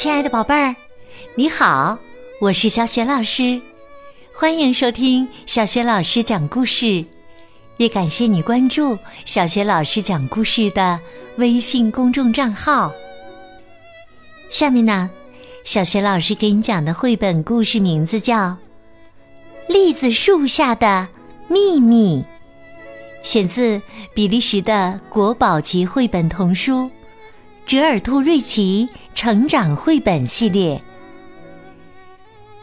亲爱的宝贝儿，你好，我是小雪老师，欢迎收听小雪老师讲故事，也感谢你关注小雪老师讲故事的微信公众账号。下面呢，小雪老师给你讲的绘本故事名字叫《栗子树下的秘密》，选自比利时的国宝级绘本童书。折耳兔瑞奇成长绘本系列，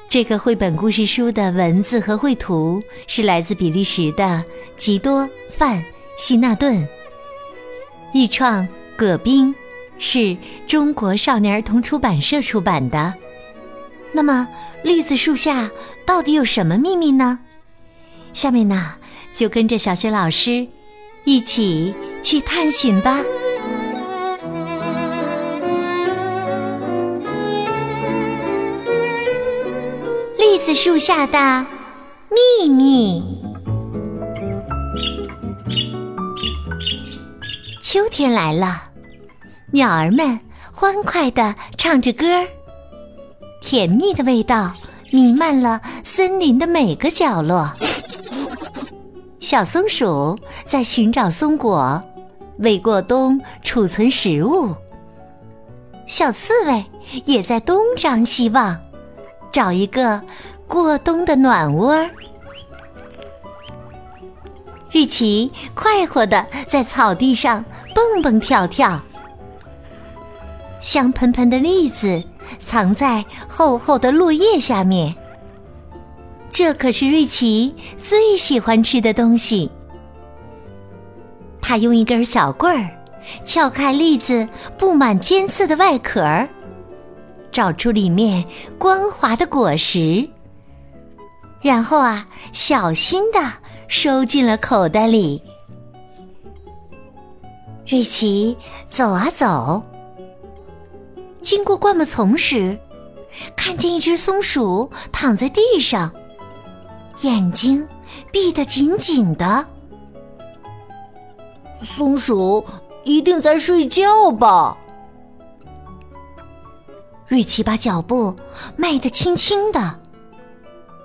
这个绘本故事书的文字和绘图是来自比利时的吉多范希纳顿，译创葛冰，是中国少年儿童出版社出版的。那么，栗子树下到底有什么秘密呢？下面呢，就跟着小学老师一起去探寻吧。子树下的秘密。秋天来了，鸟儿们欢快地唱着歌儿，甜蜜的味道弥漫了森林的每个角落。小松鼠在寻找松果，为过冬储存食物。小刺猬也在东张西望。找一个过冬的暖窝。瑞奇快活的在草地上蹦蹦跳跳。香喷喷的栗子藏在厚厚的落叶下面。这可是瑞奇最喜欢吃的东西。他用一根小棍儿撬开栗子布满尖刺的外壳。找出里面光滑的果实，然后啊，小心的收进了口袋里。瑞奇走啊走，经过灌木丛时，看见一只松鼠躺在地上，眼睛闭得紧紧的。松鼠一定在睡觉吧。瑞奇把脚步迈得轻轻的，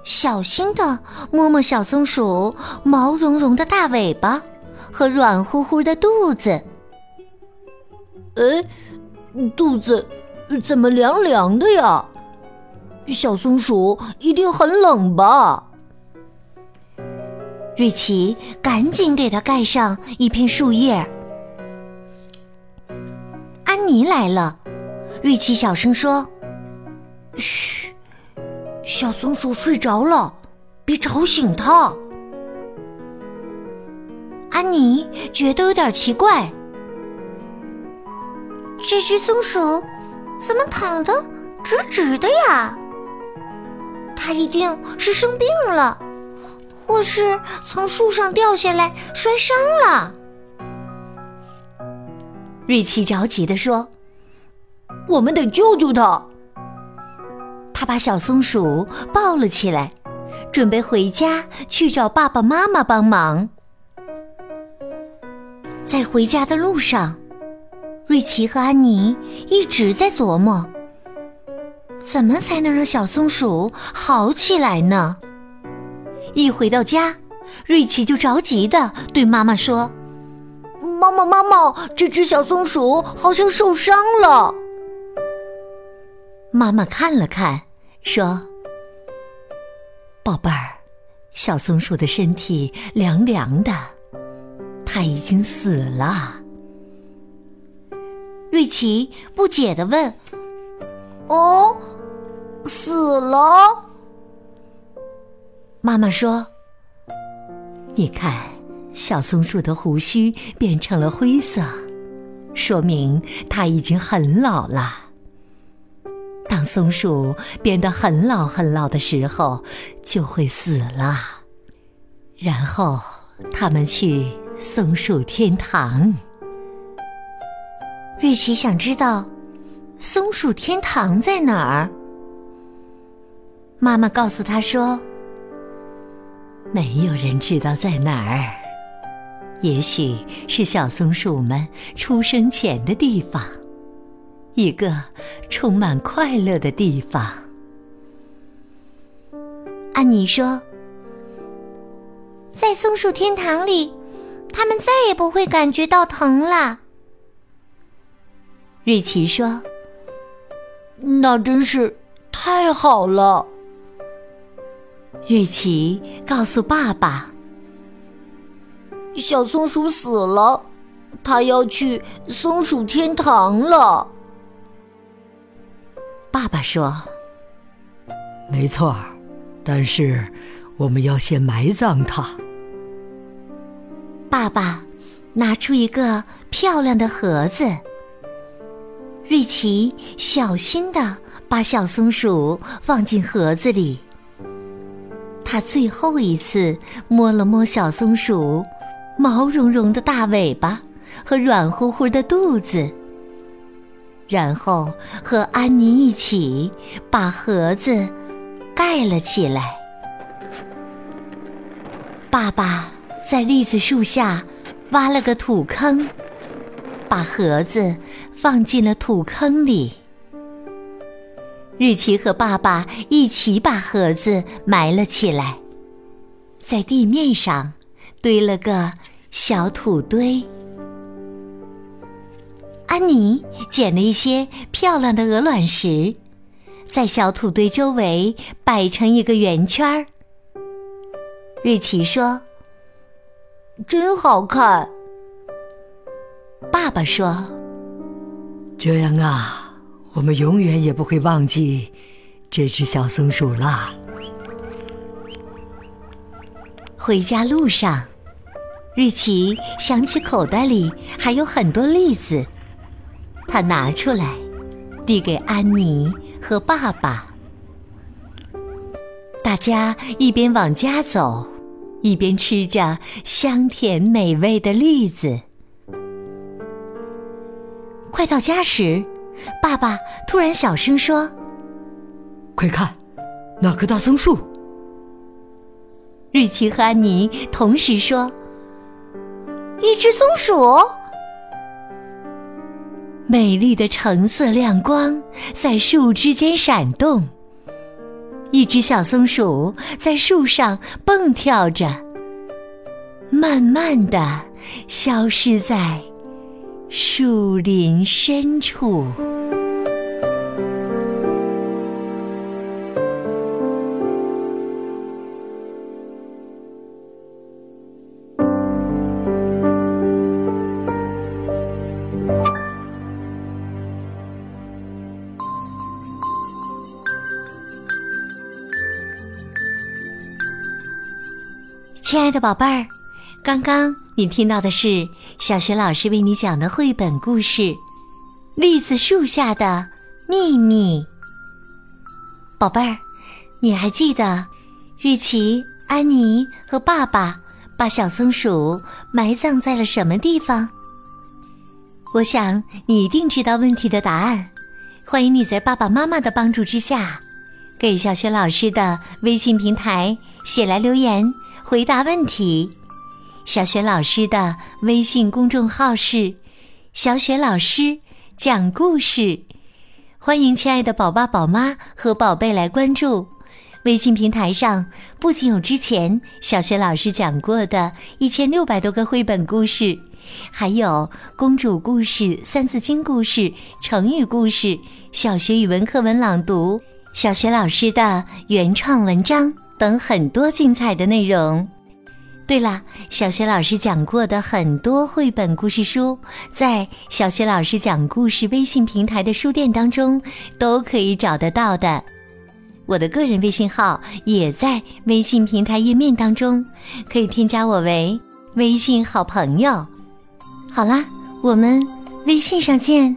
小心的摸摸小松鼠毛茸茸的大尾巴和软乎乎的肚子。哎，肚子怎么凉凉的呀？小松鼠一定很冷吧？瑞奇赶紧给它盖上一片树叶。安妮来了。瑞奇小声说：“嘘，小松鼠睡着了，别吵醒它。”安妮觉得有点奇怪，这只松鼠怎么躺得直直的呀？它一定是生病了，或是从树上掉下来摔伤了。瑞奇着急地说。我们得救救他。他把小松鼠抱了起来，准备回家去找爸爸妈妈帮忙。在回家的路上，瑞奇和安妮一直在琢磨，怎么才能让小松鼠好起来呢？一回到家，瑞奇就着急的对妈妈说：“妈妈，妈妈，这只小松鼠好像受伤了。”妈妈看了看，说：“宝贝儿，小松鼠的身体凉凉的，它已经死了。”瑞奇不解的问：“哦，死了？”妈妈说：“你看，小松鼠的胡须变成了灰色，说明它已经很老了。”松鼠变得很老很老的时候，就会死了。然后他们去松鼠天堂。瑞奇想知道松鼠天堂在哪儿。妈妈告诉他说：“没有人知道在哪儿，也许是小松鼠们出生前的地方。”一个充满快乐的地方。安妮说：“在松鼠天堂里，他们再也不会感觉到疼了。”瑞奇说：“那真是太好了。”瑞奇告诉爸爸：“小松鼠死了，它要去松鼠天堂了。”爸爸说：“没错，但是我们要先埋葬它。”爸爸拿出一个漂亮的盒子，瑞奇小心的把小松鼠放进盒子里。他最后一次摸了摸小松鼠毛茸茸的大尾巴和软乎乎的肚子，然后和安妮一起把盒子盖了起来。爸爸在栗子树下挖了个土坑，把盒子放进了土坑里。日奇和爸爸一起把盒子埋了起来，在地面上堆了个小土堆。安妮捡了一些漂亮的鹅卵石，在小土堆周围摆成一个圆圈儿。瑞奇说：“真好看。”爸爸说：“这样啊。”我们永远也不会忘记这只小松鼠啦。回家路上，瑞奇想起口袋里还有很多栗子，他拿出来递给安妮和爸爸。大家一边往家走，一边吃着香甜美味的栗子。快到家时。爸爸突然小声说：“快看，那棵大松树！”瑞奇和安妮同时说：“一只松鼠！”美丽的橙色亮光在树枝间闪动，一只小松鼠在树上蹦跳着，慢慢的消失在树林深处。亲爱的宝贝儿，刚刚你听到的是小学老师为你讲的绘本故事《栗子树下的秘密》。宝贝儿，你还记得瑞奇、安妮和爸爸把小松鼠埋葬在了什么地方？我想你一定知道问题的答案。欢迎你在爸爸妈妈的帮助之下，给小学老师的微信平台写来留言。回答问题，小雪老师的微信公众号是“小雪老师讲故事”，欢迎亲爱的宝爸宝妈和宝贝来关注。微信平台上不仅有之前小雪老师讲过的一千六百多个绘本故事，还有公主故事、三字经故事、成语故事、小学语文课文朗读、小学老师的原创文章。等很多精彩的内容。对了，小学老师讲过的很多绘本故事书，在小学老师讲故事微信平台的书店当中都可以找得到的。我的个人微信号也在微信平台页面当中，可以添加我为微信好朋友。好啦，我们微信上见。